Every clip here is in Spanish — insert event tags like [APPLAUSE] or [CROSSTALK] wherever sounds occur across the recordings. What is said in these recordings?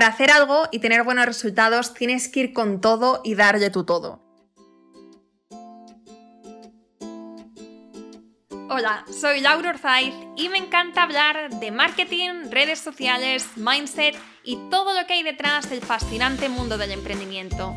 Para hacer algo y tener buenos resultados tienes que ir con todo y darle tu todo. Hola, soy Laura Orzaiz y me encanta hablar de marketing, redes sociales, mindset y todo lo que hay detrás del fascinante mundo del emprendimiento.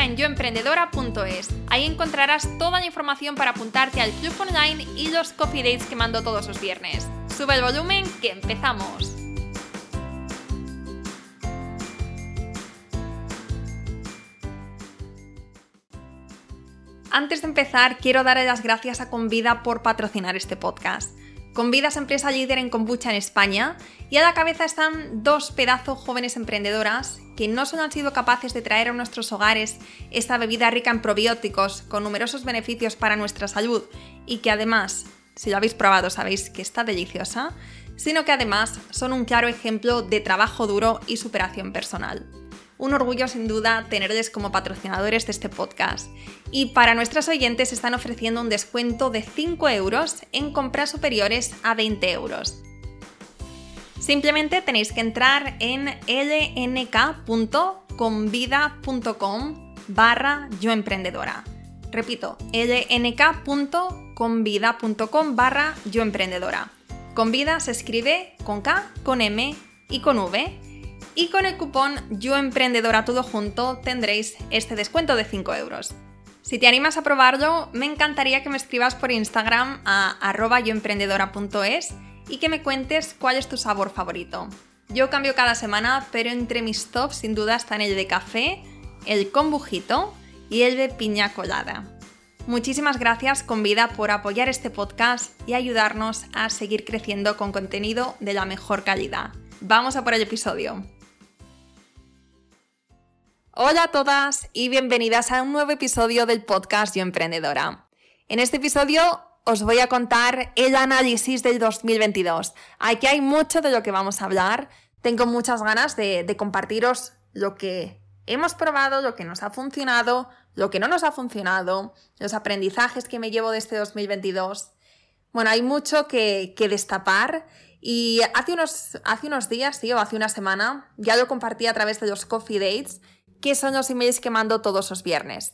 en yoemprendedora.es. Ahí encontrarás toda la información para apuntarte al club online y los coffee dates que mando todos los viernes. Sube el volumen que empezamos. Antes de empezar, quiero darle las gracias a Convida por patrocinar este podcast. Convida es empresa líder en kombucha en España y a la cabeza están dos pedazos jóvenes emprendedoras que no solo han sido capaces de traer a nuestros hogares esta bebida rica en probióticos con numerosos beneficios para nuestra salud y que además, si lo habéis probado sabéis que está deliciosa, sino que además son un claro ejemplo de trabajo duro y superación personal un orgullo sin duda tenerles como patrocinadores de este podcast. Y para nuestros oyentes están ofreciendo un descuento de 5 euros en compras superiores a 20 euros. Simplemente tenéis que entrar en lnk.convida.com barra yoemprendedora. Repito, lnk.convida.com barra yoemprendedora. Convida se escribe con K, con M y con V y con el cupón Yo Emprendedora Todo Junto tendréis este descuento de 5 euros. Si te animas a probarlo, me encantaría que me escribas por Instagram a arroba yoemprendedora.es y que me cuentes cuál es tu sabor favorito. Yo cambio cada semana, pero entre mis tops sin duda están el de café, el con bujito y el de piña colada. Muchísimas gracias con vida por apoyar este podcast y ayudarnos a seguir creciendo con contenido de la mejor calidad. Vamos a por el episodio. Hola a todas y bienvenidas a un nuevo episodio del podcast Yo Emprendedora. En este episodio os voy a contar el análisis del 2022. Aquí hay mucho de lo que vamos a hablar. Tengo muchas ganas de, de compartiros lo que hemos probado, lo que nos ha funcionado, lo que no nos ha funcionado, los aprendizajes que me llevo de este 2022. Bueno, hay mucho que, destapar y hace unos, hace unos días, sí, o hace una semana, ya lo compartí a través de los Coffee Dates que son los emails que mando todos los viernes.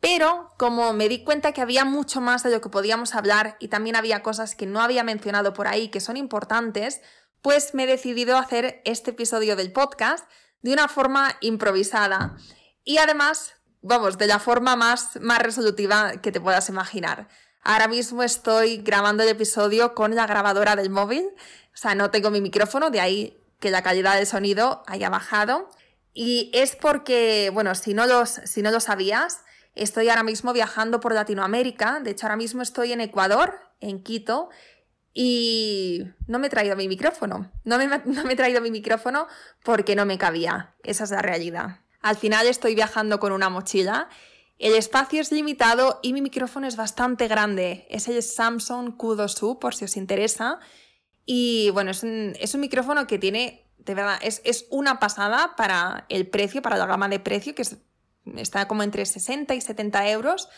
Pero como me di cuenta que había mucho más de lo que podíamos hablar y también había cosas que no había mencionado por ahí que son importantes, pues me he decidido hacer este episodio del podcast de una forma improvisada y además, vamos, de la forma más, más resolutiva que te puedas imaginar. Ahora mismo estoy grabando el episodio con la grabadora del móvil, o sea, no tengo mi micrófono, de ahí que la calidad del sonido haya bajado. Y es porque, bueno, si no, los, si no lo sabías, estoy ahora mismo viajando por Latinoamérica. De hecho, ahora mismo estoy en Ecuador, en Quito, y no me he traído mi micrófono. No me, [LAUGHS] no me he traído mi micrófono porque no me cabía. Esa es la realidad. Al final estoy viajando con una mochila. El espacio es limitado y mi micrófono es bastante grande. Es el Samsung Q2U, por si os interesa. Y bueno, es un, es un micrófono que tiene de verdad, es, una pasada para el precio, para la gama de precio, que está como entre 60 y 70 euros.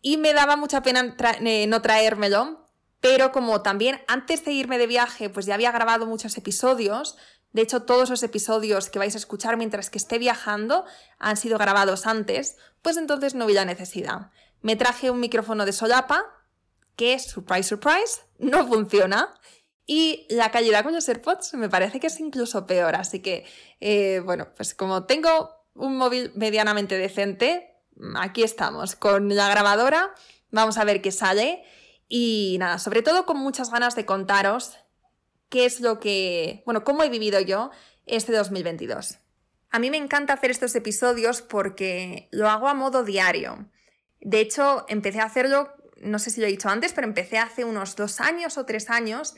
Y me daba mucha pena eh, no traérmelo, pero como también antes de irme de viaje, pues ya había grabado muchos episodios, de hecho todos los episodios que vais a escuchar mientras que esté viajando han sido grabados antes, pues entonces no vi la necesidad. Me traje un micrófono de solapa, que, surprise, surprise, [LAUGHS] no funciona. Y la calidad con los AirPods me parece que es incluso peor. Así que, eh, bueno, pues como tengo un móvil medianamente decente, aquí estamos con la grabadora. Vamos a ver qué sale. Y nada, sobre todo con muchas ganas de contaros qué es lo que, bueno, cómo he vivido yo este 2022. A mí me encanta hacer estos episodios porque lo hago a modo diario. De hecho, empecé a hacerlo, no sé si lo he dicho antes, pero empecé hace unos dos años o tres años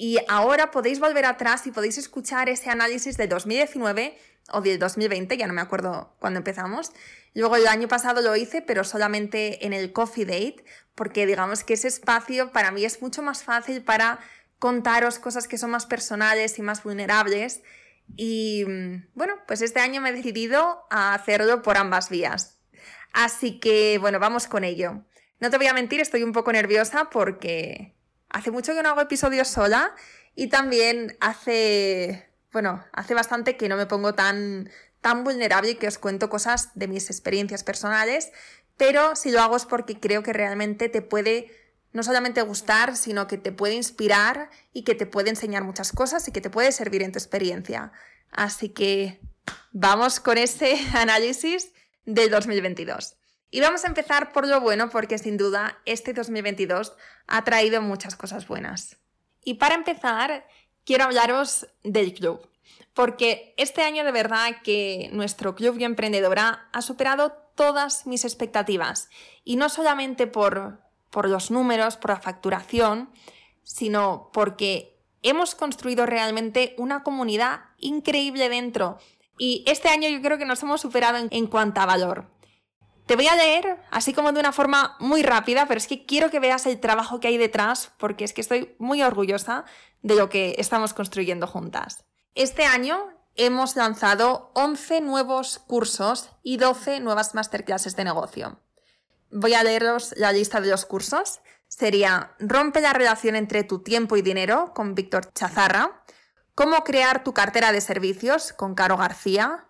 y ahora podéis volver atrás y podéis escuchar ese análisis de 2019 o del 2020, ya no me acuerdo cuándo empezamos. Luego el año pasado lo hice, pero solamente en el Coffee Date, porque digamos que ese espacio para mí es mucho más fácil para contaros cosas que son más personales y más vulnerables. Y bueno, pues este año me he decidido a hacerlo por ambas vías. Así que bueno, vamos con ello. No te voy a mentir, estoy un poco nerviosa porque hace mucho que no hago episodios sola y también hace, bueno, hace bastante que no me pongo tan, tan vulnerable y que os cuento cosas de mis experiencias personales, pero si lo hago es porque creo que realmente te puede no solamente gustar, sino que te puede inspirar y que te puede enseñar muchas cosas y que te puede servir en tu experiencia. Así que vamos con ese [LAUGHS] análisis del 2022. Y vamos a empezar por lo bueno porque sin duda este 2022 ha traído muchas cosas buenas. Y para empezar, quiero hablaros del club, porque este año de verdad que nuestro club y emprendedora ha superado todas mis expectativas y no solamente por, por los números, por la facturación, sino porque hemos construido realmente una comunidad increíble dentro. Y este año yo creo que nos hemos superado en, en cuanto a valor. Te voy a leer así como de una forma muy rápida, pero es que quiero que veas el trabajo que hay detrás porque es que estoy muy orgullosa de lo que estamos construyendo juntas. Este año hemos lanzado 11 nuevos cursos y 12 nuevas masterclasses de negocio. Voy a leeros la lista de los cursos. Sería Rompe la relación entre tu tiempo y dinero con Víctor Chazarra, Cómo crear tu cartera de servicios con Caro García,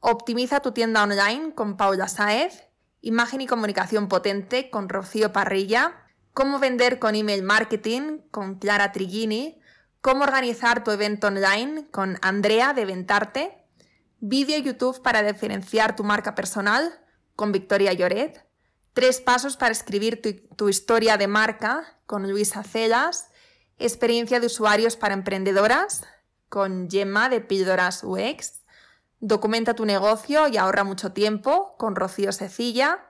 Optimiza tu tienda online con Paula Saez Imagen y comunicación potente con Rocío Parrilla. Cómo vender con email marketing con Clara Trigini. Cómo organizar tu evento online con Andrea de Ventarte. Vídeo YouTube para diferenciar tu marca personal con Victoria Lloret. Tres pasos para escribir tu, tu historia de marca con Luisa Celas. Experiencia de usuarios para emprendedoras con Gemma de Píldoras UX Documenta tu negocio y ahorra mucho tiempo con Rocío Cecilla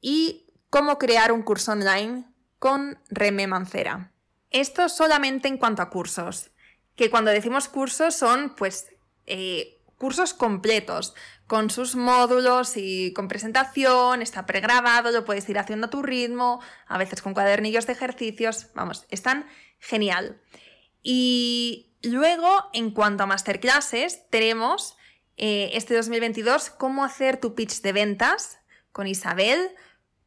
y cómo crear un curso online con Reme Mancera. Esto solamente en cuanto a cursos, que cuando decimos cursos son pues eh, cursos completos, con sus módulos y con presentación, está pregrabado, lo puedes ir haciendo a tu ritmo, a veces con cuadernillos de ejercicios, vamos, están genial. Y luego, en cuanto a masterclasses, tenemos eh, este 2022 cómo hacer tu pitch de ventas con Isabel,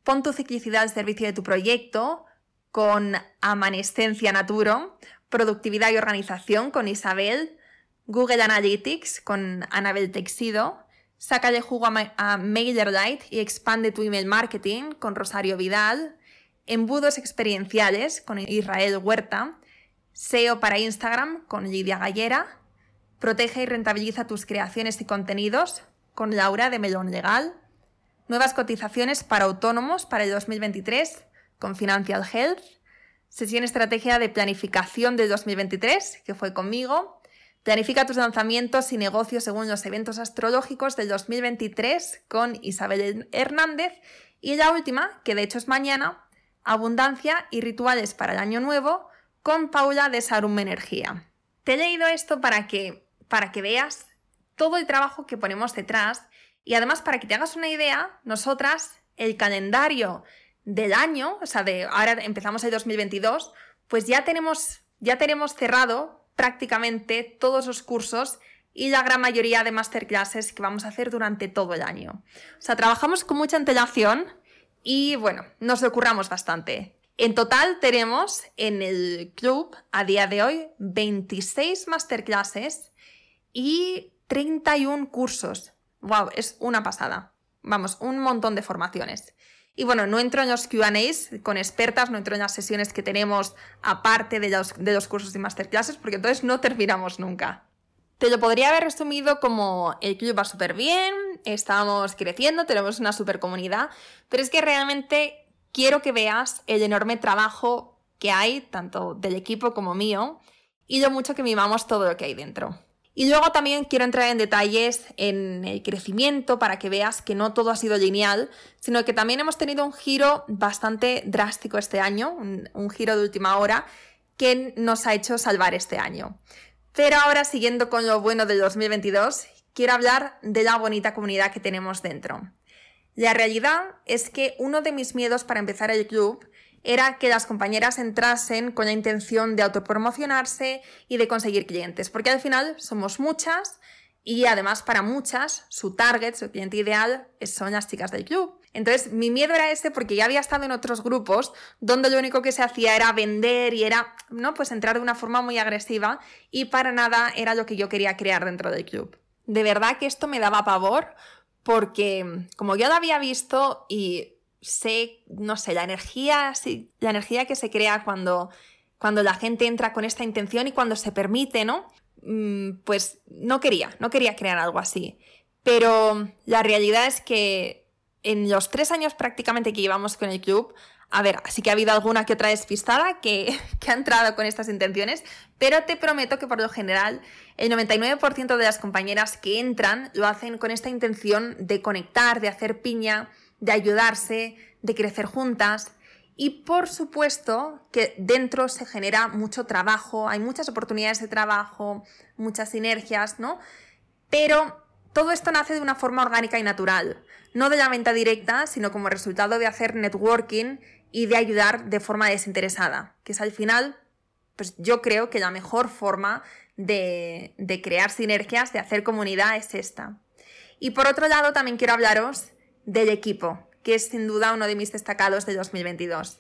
pon tu ciclicidad al servicio de tu proyecto con Amanescencia Naturo, productividad y organización con Isabel, Google Analytics con Anabel Texido, sácale jugo a, a MailerLite y expande tu email marketing con Rosario Vidal, embudos experienciales con Israel Huerta, SEO para Instagram con Lidia Gallera, Protege y rentabiliza tus creaciones y contenidos con Laura de Melón Legal. Nuevas cotizaciones para autónomos para el 2023 con Financial Health. Sesión estrategia de planificación del 2023 que fue conmigo. Planifica tus lanzamientos y negocios según los eventos astrológicos del 2023 con Isabel Hernández. Y la última, que de hecho es mañana, Abundancia y rituales para el año nuevo con Paula de Sarum Energía. Te he leído esto para que para que veas todo el trabajo que ponemos detrás y además para que te hagas una idea, nosotras el calendario del año, o sea, de ahora empezamos el 2022, pues ya tenemos ya tenemos cerrado prácticamente todos los cursos y la gran mayoría de masterclasses que vamos a hacer durante todo el año. O sea, trabajamos con mucha antelación y bueno, nos ocurramos bastante. En total tenemos en el club a día de hoy 26 masterclasses y 31 cursos. ¡Wow! Es una pasada. Vamos, un montón de formaciones. Y bueno, no entro en los QAs con expertas, no entro en las sesiones que tenemos aparte de los, de los cursos y masterclasses, porque entonces no terminamos nunca. Te lo podría haber resumido como el club va súper bien, estamos creciendo, tenemos una súper comunidad, pero es que realmente quiero que veas el enorme trabajo que hay, tanto del equipo como mío, y lo mucho que mimamos todo lo que hay dentro. Y luego también quiero entrar en detalles en el crecimiento para que veas que no todo ha sido lineal, sino que también hemos tenido un giro bastante drástico este año, un, giro de última hora que nos ha hecho salvar este año. Pero ahora, siguiendo con lo bueno del 2022, quiero hablar de la bonita comunidad que tenemos dentro. La realidad es que uno de mis miedos para empezar el club era que las compañeras entrasen con la intención de autopromocionarse y de conseguir clientes, porque al final somos muchas y además para muchas su target, su cliente ideal son las chicas del club. Entonces mi miedo era ese porque ya había estado en otros grupos donde lo único que se hacía era vender y era, ¿no? Pues entrar de una forma muy agresiva y para nada era lo que yo quería crear dentro del club. De verdad que esto me daba pavor porque como yo lo había visto y sé, no sé, la energía, la energía que se crea cuando, cuando la gente entra con esta intención y cuando se permite, ¿no? Mm, pues no quería, no quería crear algo así. Pero la realidad es que en los tres años prácticamente que llevamos con el club, a ver, así que ha habido alguna que otra despistada que, [LAUGHS] que ha entrado con estas intenciones, pero te prometo que por lo general el 99% de las compañeras que entran lo hacen con esta intención de conectar, de hacer piña, de ayudarse, de crecer juntas. Y por supuesto que dentro se genera mucho trabajo, hay muchas oportunidades de trabajo, muchas sinergias, ¿no? Pero todo esto nace de una forma orgánica y natural, no de la venta directa, sino como resultado de hacer networking y de ayudar de forma desinteresada, que es al final, pues yo creo que la mejor forma de, de crear sinergias, de hacer comunidad es esta. Y por otro lado, también quiero hablaros del equipo, que es sin duda uno de mis destacados de 2022.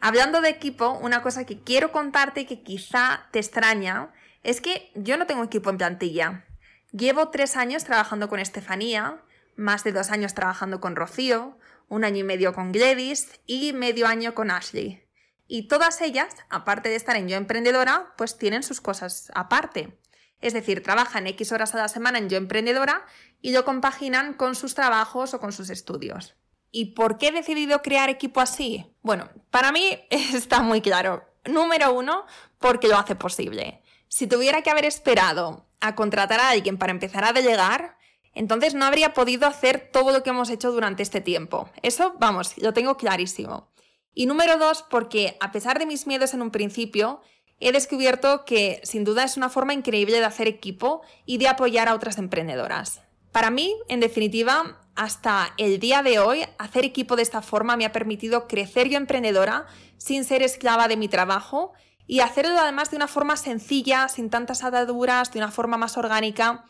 Hablando de equipo, una cosa que quiero contarte que quizá te extraña es que yo no tengo equipo en plantilla. Llevo tres años trabajando con Estefanía, más de dos años trabajando con Rocío, un año y medio con Gladys y medio año con Ashley. Y todas ellas, aparte de estar en Yo Emprendedora, pues tienen sus cosas aparte. Es decir, trabajan X horas a la semana en Yo Emprendedora y lo compaginan con sus trabajos o con sus estudios. ¿Y por qué he decidido crear equipo así? Bueno, para mí [LAUGHS] está muy claro. Número uno, porque lo hace posible. Si tuviera que haber esperado a contratar a alguien para empezar a delegar, entonces no habría podido hacer todo lo que hemos hecho durante este tiempo. Eso, vamos, lo tengo clarísimo. Y número dos, porque a pesar de mis miedos en un principio, he descubierto que sin duda es una forma increíble de hacer equipo y de apoyar a otras emprendedoras. Para mí, en definitiva, hasta el día de hoy, hacer equipo de esta forma me ha permitido crecer yo emprendedora sin ser esclava de mi trabajo y hacerlo además de una forma sencilla, sin tantas ataduras, de una forma más orgánica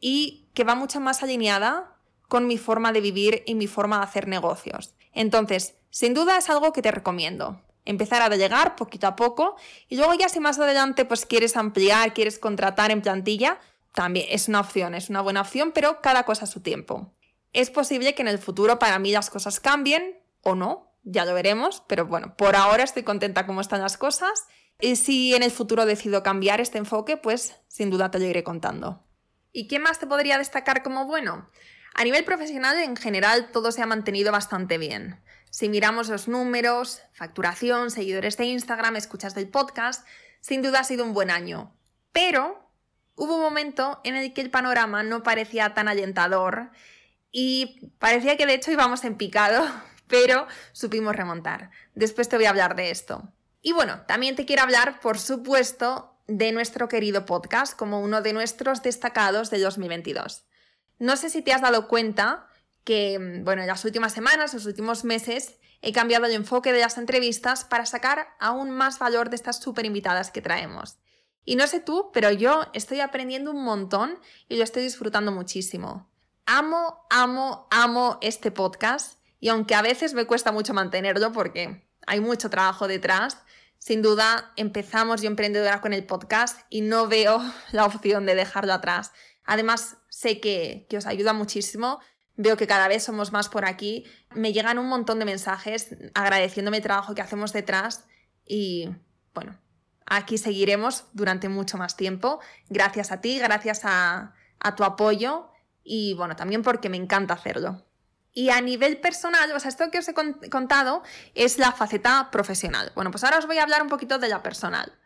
y que va mucho más alineada con mi forma de vivir y mi forma de hacer negocios. Entonces, sin duda es algo que te recomiendo. Empezar a delegar poquito a poco y luego ya si más adelante pues quieres ampliar, quieres contratar en plantilla, también es una opción, es una buena opción, pero cada cosa a su tiempo. Es posible que en el futuro para mí las cosas cambien o no, ya lo veremos, pero bueno, por ahora estoy contenta cómo están las cosas y si en el futuro decido cambiar este enfoque, pues sin duda te lo iré contando. ¿Y qué más te podría destacar como bueno? A nivel profesional, en general, todo se ha mantenido bastante bien. Si miramos los números, facturación, seguidores de Instagram, escuchas del podcast, sin duda ha sido un buen año. Pero hubo un momento en el que el panorama no parecía tan alentador y parecía que de hecho íbamos en picado, [LAUGHS] pero supimos remontar. Después te voy a hablar de esto. Y bueno, también te quiero hablar, por supuesto, de nuestro querido podcast como uno de nuestros destacados de 2022. No sé si te has dado cuenta que, bueno, en las últimas semanas, los últimos meses, he cambiado el enfoque de las entrevistas para sacar aún más valor de estas súper invitadas que traemos. Y no sé tú, pero yo estoy aprendiendo un montón y lo estoy disfrutando muchísimo. Amo, amo, amo este podcast y aunque a veces me cuesta mucho mantenerlo porque hay mucho trabajo detrás, sin duda empezamos yo emprendedora con el podcast y no veo [LAUGHS] la opción de dejarlo atrás. Además, sé que, que os ayuda muchísimo. Veo que cada vez somos más por aquí. Me llegan un montón de mensajes agradeciéndome el trabajo que hacemos detrás y bueno, aquí seguiremos durante mucho más tiempo. Gracias a ti, gracias a, a tu apoyo y bueno, también porque me encanta hacerlo. Y a nivel personal, o sea, esto que os he contado es la faceta profesional. Bueno, pues ahora os voy a hablar un poquito de la personal.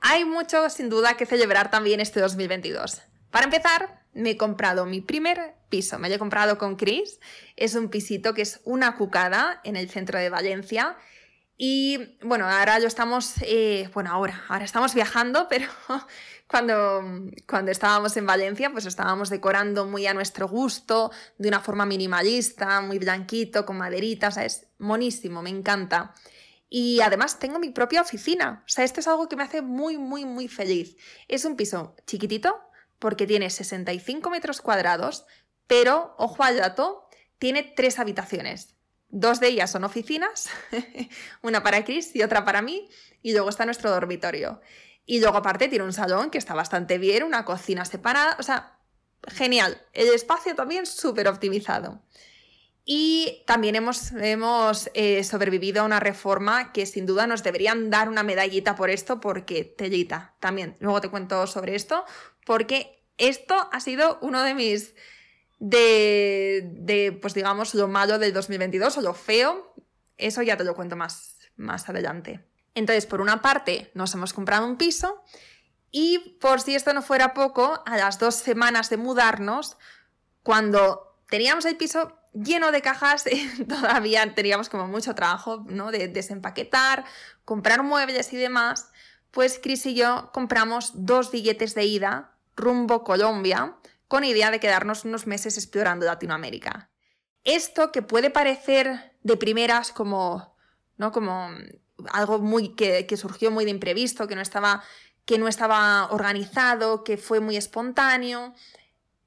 Hay mucho, sin duda, que celebrar también este 2022. Para empezar, me he comprado mi primer piso. Me lo he comprado con Chris. Es un pisito que es una cucada en el centro de Valencia. Y bueno, ahora lo estamos, eh, bueno, ahora, ahora estamos viajando, [LAUGHS] pero cuando, cuando estábamos en Valencia, pues estábamos decorando muy a nuestro gusto, de una forma minimalista, muy blanquito, con maderitas, es monísimo, me encanta. Y además tengo mi propia oficina, o sea, esto es algo que me hace muy, muy, muy feliz. Es un piso chiquitito, porque tiene 65 metros cuadrados, pero, ojo al tiene tres habitaciones. Dos de ellas son oficinas, [LAUGHS] una para Chris y otra para mí, y luego está nuestro dormitorio. Y luego aparte tiene un salón que está bastante bien, una cocina separada, o sea, genial. El espacio también súper optimizado. Y también hemos, hemos eh, sobrevivido a una reforma que sin duda nos deberían dar una medallita por esto, porque tellita también. Luego te cuento sobre esto, porque esto ha sido uno de mis de, pues digamos, lo malo del 2022 o lo feo, eso ya te lo cuento más, más adelante. Entonces, por una parte, nos hemos comprado un piso y por si esto no fuera poco, a las dos semanas de mudarnos, cuando teníamos el piso lleno de cajas, [LAUGHS] todavía teníamos como mucho trabajo, ¿no? De desempaquetar, comprar muebles y demás, pues Chris y yo compramos dos billetes de ida rumbo Colombia con idea de quedarnos unos meses explorando Latinoamérica. Esto que puede parecer de primeras como, ¿no? como algo muy que, surgió muy de imprevisto, que no, estaba, que no estaba organizado, que fue muy espontáneo.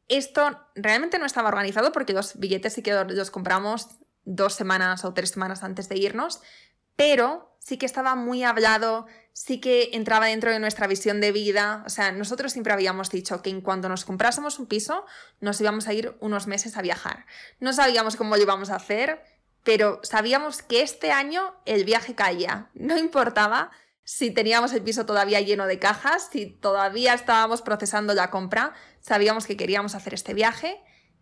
Esto realmente no estaba organizado porque los billetes sí que los compramos dos semanas o tres semanas antes de irnos, pero sí que estaba muy hablado, sí que entraba dentro de nuestra visión de vida. O sea, nosotros siempre habíamos dicho que en cuanto nos comprásemos un piso, nos íbamos a ir unos meses a viajar. No sabíamos cómo lo íbamos a hacer, pero sabíamos que este año el viaje caía. No importaba si teníamos el piso todavía lleno de cajas, si todavía estábamos procesando la compra, sabíamos que queríamos hacer este viaje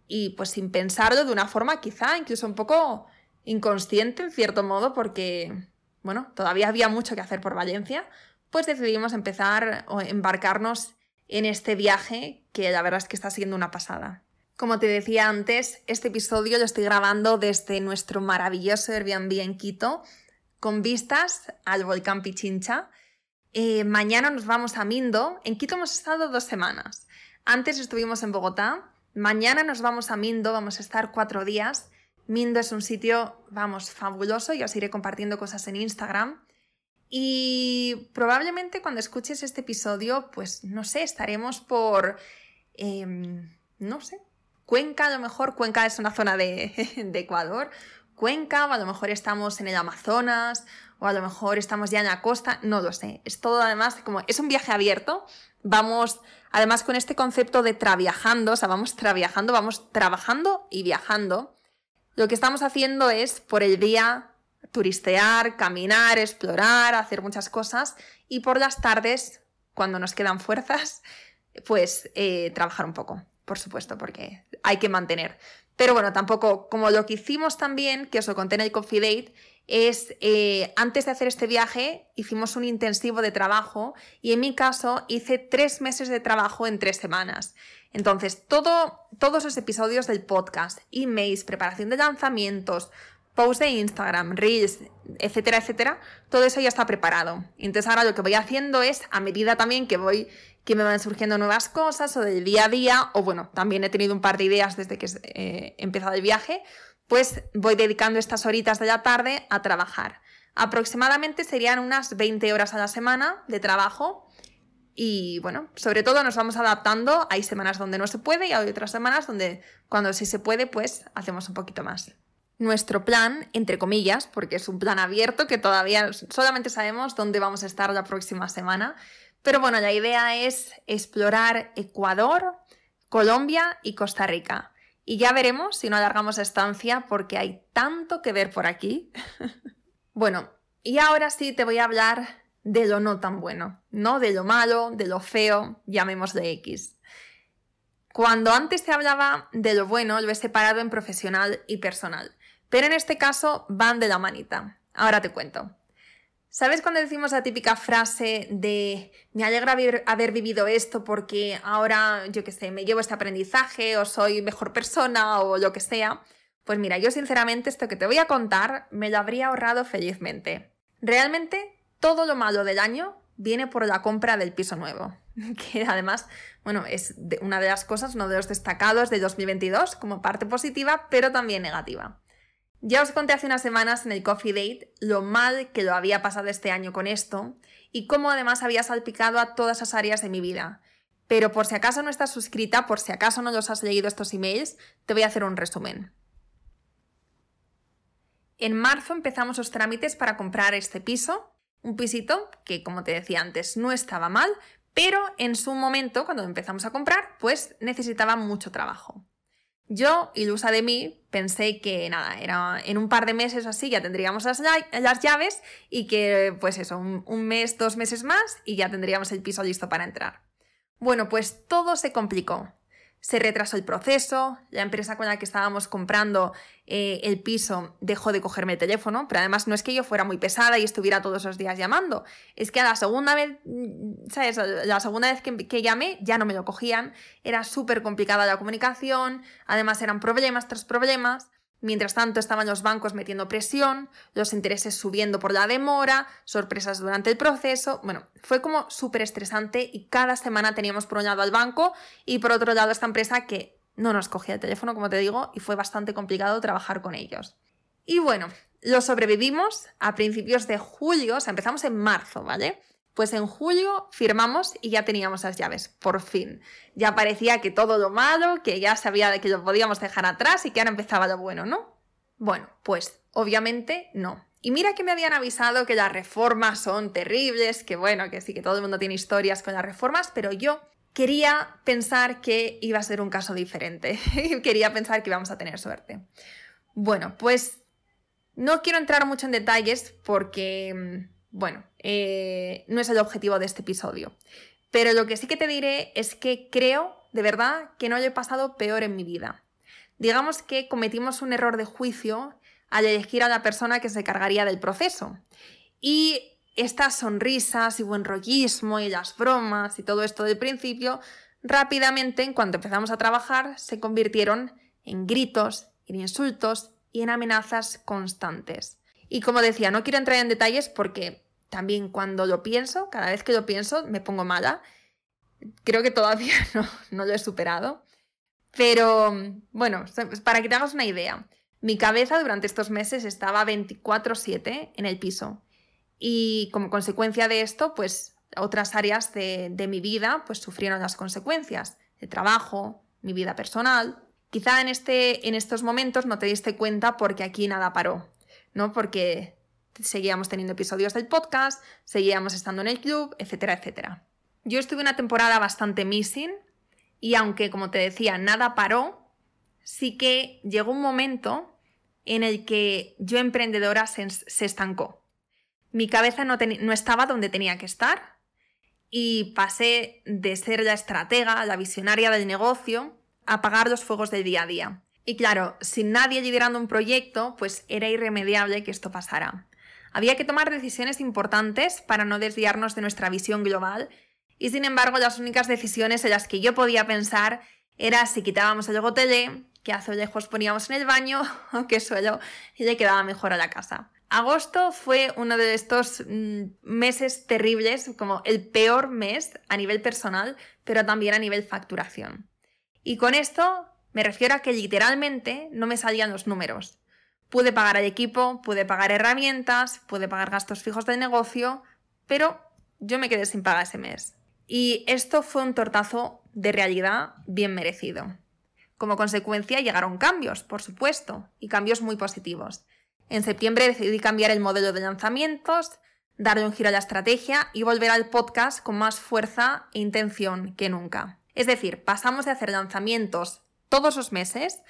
y pues sin pensarlo de una forma quizá incluso un poco inconsciente en cierto modo porque bueno, todavía había mucho que hacer por Valencia, pues decidimos empezar o embarcarnos en este viaje que la verdad es que está siendo una pasada. Como te decía antes, este episodio lo estoy grabando desde nuestro maravilloso Airbnb en Quito, con vistas al volcán Pichincha. Eh, mañana nos vamos a Mindo. En Quito hemos estado dos semanas. Antes estuvimos en Bogotá. Mañana nos vamos a Mindo, vamos a estar cuatro días. Mindo es un sitio, vamos, fabuloso y os iré compartiendo cosas en Instagram. Y probablemente cuando escuches este episodio, pues no sé, estaremos por, em, no sé, Cuenca, a lo mejor Cuenca es una zona de, [LAUGHS] de Ecuador, Cuenca, o a lo mejor estamos en el Amazonas, o a lo mejor estamos ya en la costa, no lo sé. Es todo además como, es un viaje abierto, vamos, además con este concepto de traviajando, o sea, vamos traviajando, vamos trabajando y viajando. Lo que estamos haciendo es por el día turistear, caminar, explorar, hacer muchas cosas y por las tardes, cuando nos quedan fuerzas, [LAUGHS] pues eh, trabajar un poco, por supuesto, porque hay que mantener. Pero bueno, tampoco, como lo que hicimos también, que os lo conté en el Coffee Date, es eh, antes de hacer este viaje hicimos un intensivo de trabajo y en mi caso hice tres meses de trabajo en tres semanas. Entonces, todo, todos los episodios del podcast, emails, preparación de lanzamientos, posts de Instagram, reels, etcétera, etcétera, todo eso ya está preparado. Entonces ahora lo que voy haciendo es, a medida también que voy, que me van surgiendo nuevas cosas o del día a día, o bueno, también he tenido un par de ideas desde que eh, he empezado el viaje, pues voy dedicando estas horitas de la tarde a trabajar. Aproximadamente serían unas 20 horas a la semana de trabajo y bueno, sobre todo nos vamos adaptando. Hay semanas donde no se puede y hay otras semanas donde cuando sí se puede, pues hacemos un poquito más. Nuestro plan, entre comillas, porque es un plan abierto que todavía solamente sabemos dónde vamos a estar la próxima semana. Pero bueno, la idea es explorar Ecuador, Colombia y Costa Rica. Y ya veremos si no alargamos estancia porque hay tanto que ver por aquí. [LAUGHS] bueno, y ahora sí te voy a hablar de lo no tan bueno, ¿no? De lo malo, de lo feo, llamémosle X. Cuando antes te hablaba de lo bueno, lo he separado en profesional y personal, pero en este caso van de la manita. Ahora te cuento. ¿Sabes cuando decimos la típica frase de me alegra haber, vivido esto porque ahora, yo qué sé, me llevo este aprendizaje o soy mejor persona o lo que sea? Pues mira, yo sinceramente esto que te voy a contar me lo habría ahorrado felizmente. Realmente todo lo malo del año viene por la compra del piso nuevo, [LAUGHS] que además, bueno, es una de las cosas, uno de los destacados de 2022 como parte positiva, pero también negativa. Ya os conté hace unas semanas en el Coffee Date lo mal que lo había pasado este año con esto y cómo además había salpicado a todas esas áreas de mi vida. Pero por si acaso no estás suscrita, por si acaso no los has leído estos emails, te voy a hacer un resumen. En marzo empezamos los trámites para comprar este piso, un pisito que, como te decía antes, no estaba mal, pero en su momento, cuando empezamos a comprar, pues necesitaba mucho trabajo. Yo, ilusa de mí, pensé que nada, era en un par de meses así ya tendríamos las, llaves y que pues eso, un mes, dos meses más y ya tendríamos el piso listo para entrar. Bueno, pues todo se complicó se retrasó el proceso, la empresa con la que estábamos comprando eh, el piso dejó de cogerme el teléfono, pero además no es que yo fuera muy pesada y estuviera todos los días llamando, es que a la segunda vez, mm, ¿sabes? La segunda vez que, que llamé ya no me lo cogían, era súper complicada la comunicación, además eran problemas tras problemas, Mientras tanto estaban los bancos metiendo presión, los intereses subiendo por la demora, sorpresas durante el proceso. Bueno, fue como súper estresante y cada semana teníamos por un lado al banco y por otro lado esta empresa que no nos cogía el teléfono, como te digo, y fue bastante complicado trabajar con ellos. Y bueno, lo sobrevivimos a principios de julio, o sea, empezamos en marzo, ¿vale? Pues en julio firmamos y ya teníamos las llaves, por fin. Ya parecía que todo lo malo, que ya sabía de que lo podíamos dejar atrás y que ahora empezaba lo bueno, ¿no? Bueno, pues obviamente no. Y mira que me habían avisado que las reformas son terribles, que bueno, que sí, que todo el mundo tiene historias con las reformas, pero yo quería pensar que iba a ser un caso diferente. [LAUGHS] quería pensar que íbamos a tener suerte. Bueno, pues no quiero entrar mucho en detalles porque mm, bueno, eh, no es el objetivo de este episodio. Pero lo que sí que te diré es que creo, de verdad, que no lo he pasado peor en mi vida. Digamos que cometimos un error de juicio al elegir a la persona que se cargaría del proceso. Y estas sonrisas y buen rollismo y las bromas y todo esto del principio, rápidamente, en cuanto empezamos a trabajar, se convirtieron en gritos, en insultos y en amenazas constantes. Y como decía, no quiero entrar en detalles porque también cuando lo pienso, cada vez que lo pienso, me pongo mala. Creo que todavía [LAUGHS] no, lo he superado. Pero bueno, para que te hagas una idea, mi cabeza durante estos meses estaba 24/7 en el piso. Y como consecuencia de esto, pues otras áreas de, de, mi vida pues sufrieron las consecuencias. El trabajo, mi vida personal. Quizá en, este, en estos momentos no te diste cuenta porque aquí nada paró, ¿no? Porque seguíamos teniendo episodios del podcast, seguíamos estando en el club, etcétera, etcétera. Yo estuve una temporada bastante missing y aunque, como te decía, nada paró, sí que llegó un momento en el que yo emprendedora se, estancó. Mi cabeza no, estaba donde tenía que estar y pasé de ser la estratega, la visionaria del negocio, a apagar los fuegos del día a día. Y claro, sin nadie liderando un proyecto, pues era irremediable que esto pasara. Había que tomar decisiones importantes para no desviarnos de nuestra visión global y sin embargo las únicas decisiones en las que yo podía pensar era si quitábamos el gotele, qué azulejos poníamos en el baño [LAUGHS] o qué suelo le quedaba mejor a la casa. Agosto fue uno de estos mm, meses terribles, como el peor mes a nivel personal, pero también a nivel facturación. Y con esto me refiero a que literalmente no me salían los números. Pude pagar al equipo, pude pagar herramientas, pude pagar gastos fijos del negocio, pero yo me quedé sin pagar ese mes. Y esto fue un tortazo de realidad bien merecido. Como consecuencia llegaron cambios, por supuesto, y cambios muy positivos. En septiembre decidí cambiar el modelo de lanzamientos, darle un giro a la estrategia y volver al podcast con más fuerza e intención que nunca. Es decir, pasamos de hacer lanzamientos todos los meses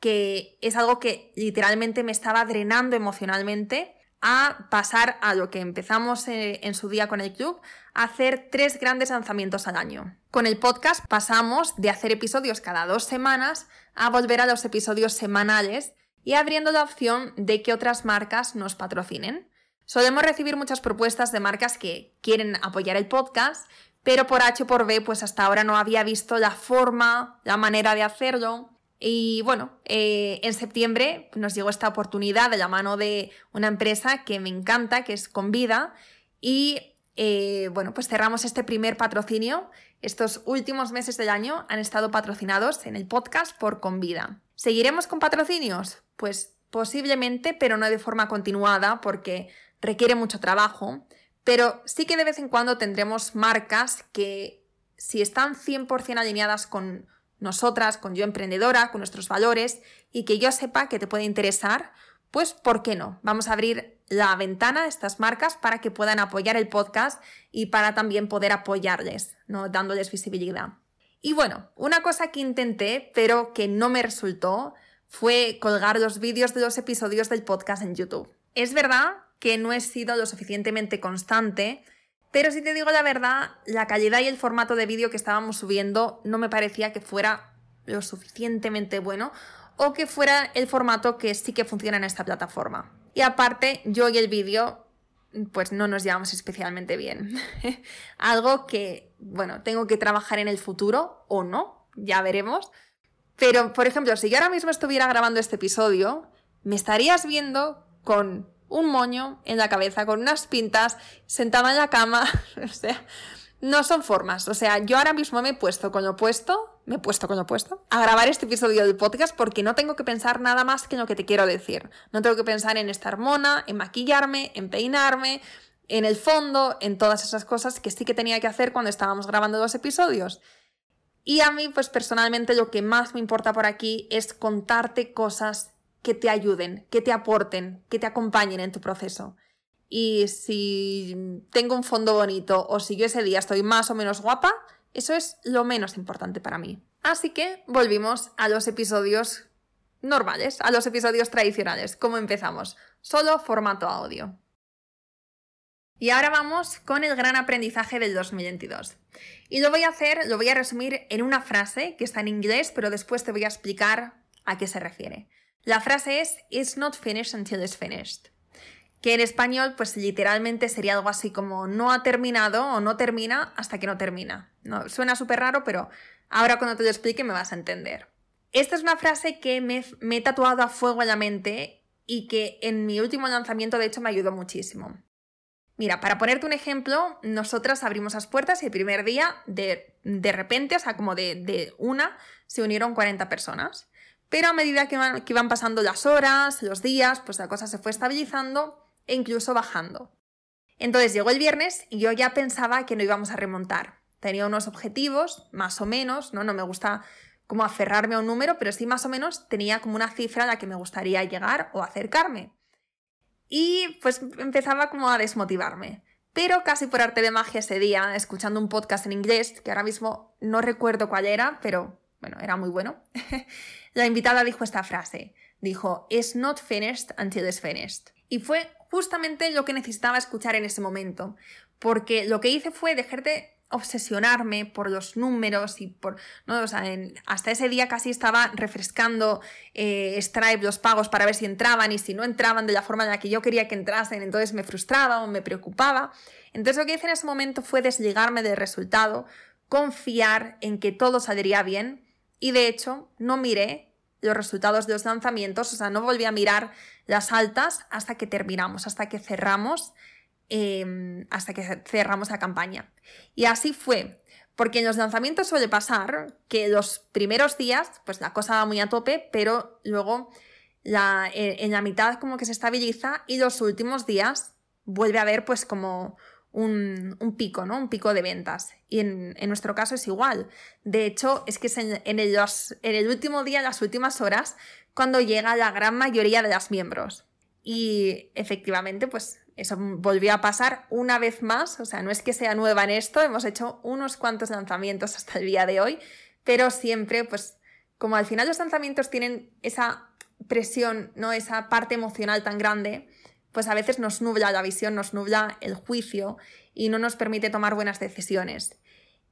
que es algo que literalmente me estaba drenando emocionalmente a pasar a lo que empezamos eh, en su día con el club, a hacer tres grandes lanzamientos al año. Con el podcast pasamos de hacer episodios cada dos semanas a volver a los episodios semanales y abriendo la opción de que otras marcas nos patrocinen. Solemos recibir muchas propuestas de marcas que quieren apoyar el podcast, pero por H por B pues hasta ahora no había visto la forma, la manera de hacerlo Y bueno, eh, en septiembre nos llegó esta oportunidad de la mano de una empresa que me encanta, que es Convida, y eh, bueno, pues cerramos este primer patrocinio. Estos últimos meses del año han estado patrocinados en el podcast por Convida. ¿Seguiremos con patrocinios? Pues posiblemente, pero no de forma continuada porque requiere mucho trabajo. Pero sí que de vez en cuando tendremos marcas que si están 100% alineadas con nosotras, con yo emprendedora, con nuestros valores y que yo sepa que te puede interesar, pues ¿por qué no? Vamos a abrir la ventana a estas marcas para que puedan apoyar el podcast y para también poder apoyarles, ¿no? dándoles visibilidad. Y bueno, una cosa que intenté, pero que no me resultó, fue colgar los vídeos de los episodios del podcast en YouTube. Es verdad que no he sido lo suficientemente constante, pero si te digo la verdad, la calidad y el formato de vídeo que estábamos subiendo no me parecía que fuera lo suficientemente bueno o que fuera el formato que sí que funciona en esta plataforma. Y aparte, yo y el vídeo pues no nos llevamos especialmente bien. [LAUGHS] Algo que, bueno, tengo que trabajar en el futuro o no, ya veremos. Pero, por ejemplo, si yo ahora mismo estuviera grabando este episodio, me estarías viendo con un moño en la cabeza, con unas pintas, sentada en la cama. [LAUGHS] o sea, no son formas. O sea, yo ahora mismo me he puesto con lo puesto, me he puesto con lo puesto, a grabar este episodio del podcast porque no tengo que pensar nada más que en lo que te quiero decir. No tengo que pensar en estar mona, en maquillarme, en peinarme, en el fondo, en todas esas cosas que sí que tenía que hacer cuando estábamos grabando los episodios. Y a mí, pues personalmente, lo que más me importa por aquí es contarte cosas que te ayuden, que te aporten, que te acompañen en tu proceso. Y si tengo un fondo bonito o si yo ese día estoy más o menos guapa, eso es lo menos importante para mí. Así que volvimos a los episodios normales, a los episodios tradicionales. ¿Cómo empezamos? Solo formato audio. Y ahora vamos con el gran aprendizaje del 2022. Y lo voy a hacer, lo voy a resumir en una frase que está en inglés, pero después te voy a explicar a qué se refiere. La frase es It's not finished until it's finished. Que en español, pues literalmente sería algo así como no ha terminado o no termina hasta que no termina. No, suena súper raro, pero ahora cuando te lo explique me vas a entender. Esta es una frase que me, he tatuado a fuego en la mente y que en mi último lanzamiento de hecho me ayudó muchísimo. Mira, para ponerte un ejemplo, nosotras abrimos las puertas y el primer día, de, de repente, o sea, como de, de, una, se unieron 40 personas. Pero a medida que iban, pasando las horas, los días, pues la cosa se fue estabilizando e incluso bajando. Entonces llegó el viernes y yo ya pensaba que no íbamos a remontar. Tenía unos objetivos, más o menos, ¿no? No me gusta como aferrarme a un número, pero sí más o menos tenía como una cifra a la que me gustaría llegar o acercarme. Y pues empezaba como a desmotivarme. Pero casi por arte de magia ese día, escuchando un podcast en inglés, que ahora mismo no recuerdo cuál era, pero bueno, era muy bueno, [LAUGHS] la invitada dijo esta frase. Dijo, It's not finished until it's finished. Y fue justamente lo que necesitaba escuchar en ese momento, porque lo que hice fue dejar de obsesionarme por los números y por... ¿no? Hasta ese día casi estaba refrescando eh, Stripe los pagos para ver si entraban y si no entraban de la forma en la que yo quería que entrasen, entonces me frustraba o me preocupaba. Entonces lo que hice en ese momento fue desligarme del resultado, confiar en que todo saldría bien y de hecho, no miré los resultados de los lanzamientos, o sea, no volví a mirar las altas hasta que terminamos, hasta que cerramos, em, hasta que cerramos la campaña. Y así fue, porque en los lanzamientos suele pasar que los primeros días, pues la cosa va muy a tope, pero luego la, en la mitad como que se estabiliza y los últimos días vuelve a haber pues como un, pico, ¿no? Un pico de ventas. Y en, nuestro caso es igual. De hecho, es que es en, el, último día, en las últimas horas, cuando llega la gran mayoría de los miembros. Y efectivamente, pues eso volvió a pasar una vez más. O sea, no es que sea nueva en esto, hemos hecho unos cuantos lanzamientos hasta el día de hoy, pero siempre, pues, como al final los lanzamientos tienen esa presión, ¿no? Esa parte emocional tan grande, pues a veces nos nubla la visión, nos nubla el juicio y no nos permite tomar buenas decisiones.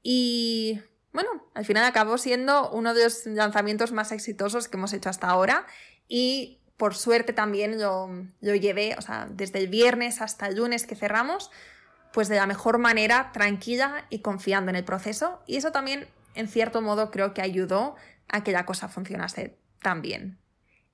Y bueno, al final acabó siendo uno de los lanzamientos más exitosos que hemos hecho hasta ahora y por suerte también lo, lo llevé, o sea, desde el viernes hasta el lunes que cerramos, pues de la mejor manera, tranquila y confiando en el proceso. Y eso también, en cierto modo, creo que ayudó a que la cosa funcionase tan bien.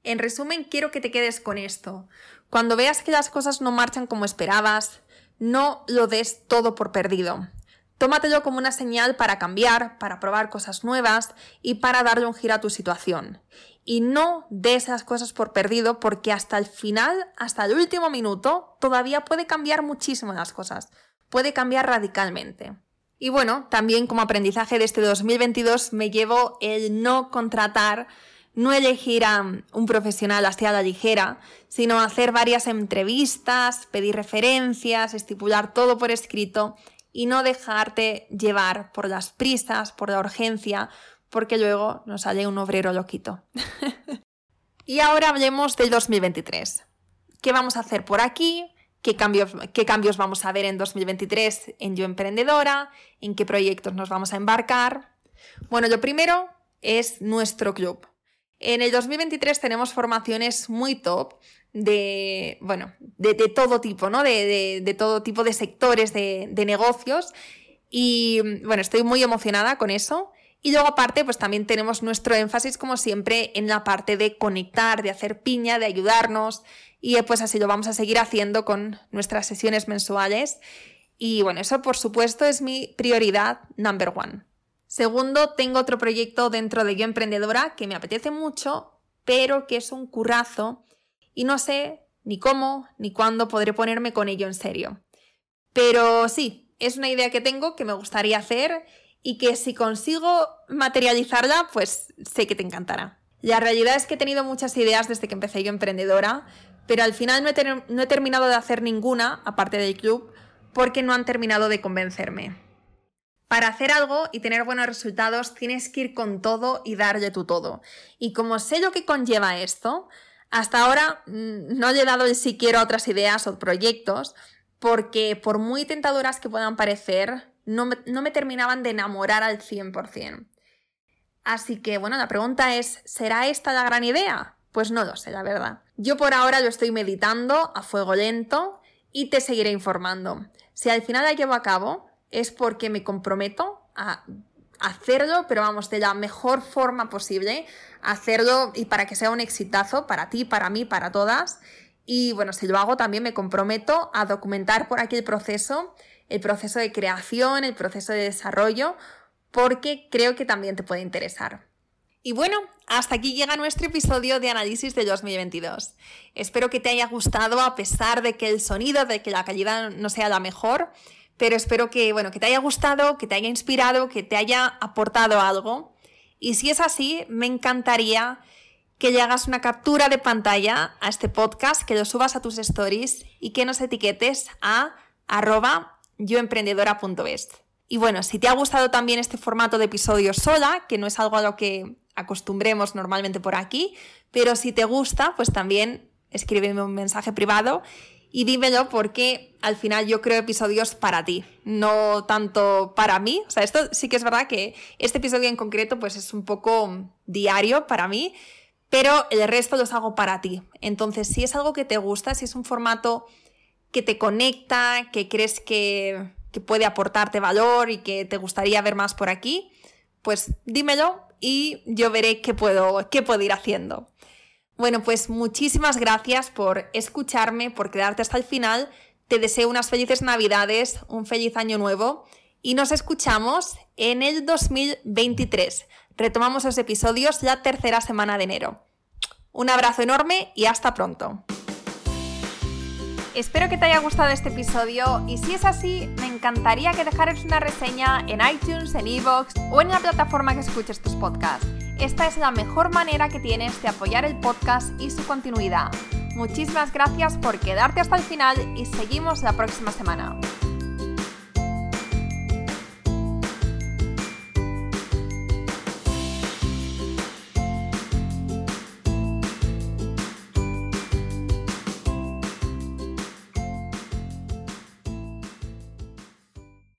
En resumen, quiero que te quedes con esto. Cuando veas que las cosas no marchan como esperabas, no lo des todo por perdido. Tómatelo como una señal para cambiar, para probar cosas nuevas y para darle un giro a tu situación. Y no des esas cosas por perdido porque hasta el final, hasta el último minuto, todavía puede cambiar muchísimo las cosas. Puede cambiar radicalmente. Y bueno, también como aprendizaje de este 2022 me llevo el no contratar no elegir a un profesional así a la ligera, sino hacer varias entrevistas, pedir referencias, estipular todo por escrito y no dejarte llevar por las prisas, por la urgencia, porque luego nos sale un obrero loquito. [LAUGHS] y ahora hablemos del 2023. ¿Qué vamos a hacer por aquí? ¿Qué cambios, ¿Qué cambios vamos a ver en 2023 en Yo Emprendedora? ¿En qué proyectos nos vamos a embarcar? Bueno, lo primero es nuestro club. En el 2023 tenemos formaciones muy top de, bueno, de, todo tipo, ¿no? De, todo tipo de sectores de, negocios. Y bueno, estoy muy emocionada con eso. Y luego aparte, pues también tenemos nuestro énfasis, como siempre, en la parte de conectar, de hacer piña, de ayudarnos. Y pues así lo vamos a seguir haciendo con nuestras sesiones mensuales. Y bueno, eso por supuesto es mi prioridad number one. Segundo, tengo otro proyecto dentro de Yo Emprendedora que me apetece mucho, pero que es un currazo y no sé ni cómo ni cuándo podré ponerme con ello en serio. Pero sí, es una idea que tengo que me gustaría hacer y que si consigo materializarla, pues sé que te encantará. La realidad es que he tenido muchas ideas desde que empecé yo emprendedora, pero al final no he, no he terminado de hacer ninguna, aparte del club, porque no han terminado de convencerme. Para hacer algo y tener buenos resultados tienes que ir con todo y darle tu todo. Y como sé lo que conlleva esto, hasta ahora mm, no he dado siquiera otras ideas o proyectos porque por muy tentadoras que puedan parecer, no me, no me terminaban de enamorar al 100%. Así que bueno, la pregunta es, ¿será esta la gran idea? Pues no lo sé, la verdad. Yo por ahora lo estoy meditando a fuego lento y te seguiré informando. Si al final la llevo a cabo, es porque me comprometo a hacerlo, pero vamos, de la mejor forma posible, hacerlo y para que sea un exitazo para ti, para mí, para todas. Y bueno, si lo hago también me comprometo a documentar por aquí el proceso, el proceso de creación, el proceso de desarrollo, porque creo que también te puede interesar. Y bueno, hasta aquí llega nuestro episodio de análisis de 2022. Espero que te haya gustado a pesar de que el sonido, de que la calidad no sea la mejor pero espero que, bueno, que te haya gustado, que te haya inspirado, que te haya aportado algo. Y si es así, me encantaría que le hagas una captura de pantalla a este podcast, que lo subas a tus stories y que nos etiquetes a arroba yoemprendedora.es. Y bueno, si te ha gustado también este formato de episodio sola, que no es algo a lo que acostumbremos normalmente por aquí, pero si te gusta, pues también escríbeme un mensaje privado y dímelo porque al final yo creo episodios para ti, no tanto para mí. O sea, esto sí que es verdad que este episodio en concreto pues es un poco diario para mí, pero el resto los hago para ti. Entonces, si es algo que te gusta, si es un formato que te conecta, que crees que, que puede aportarte valor y que te gustaría ver más por aquí, pues dímelo y yo veré qué puedo, qué puedo ir haciendo. Bueno, pues muchísimas gracias por escucharme, por quedarte hasta el final. Te deseo unas felices navidades, un feliz año nuevo y nos escuchamos en el 2023. Retomamos los episodios la tercera semana de enero. Un abrazo enorme y hasta pronto. Espero que te haya gustado este episodio y si es así, me encantaría que dejaras una reseña en iTunes, en Evox o en la plataforma que escuches tus podcasts. Esta es la mejor manera que tienes de apoyar el podcast y su continuidad. Muchísimas gracias por quedarte hasta el final y seguimos la próxima semana.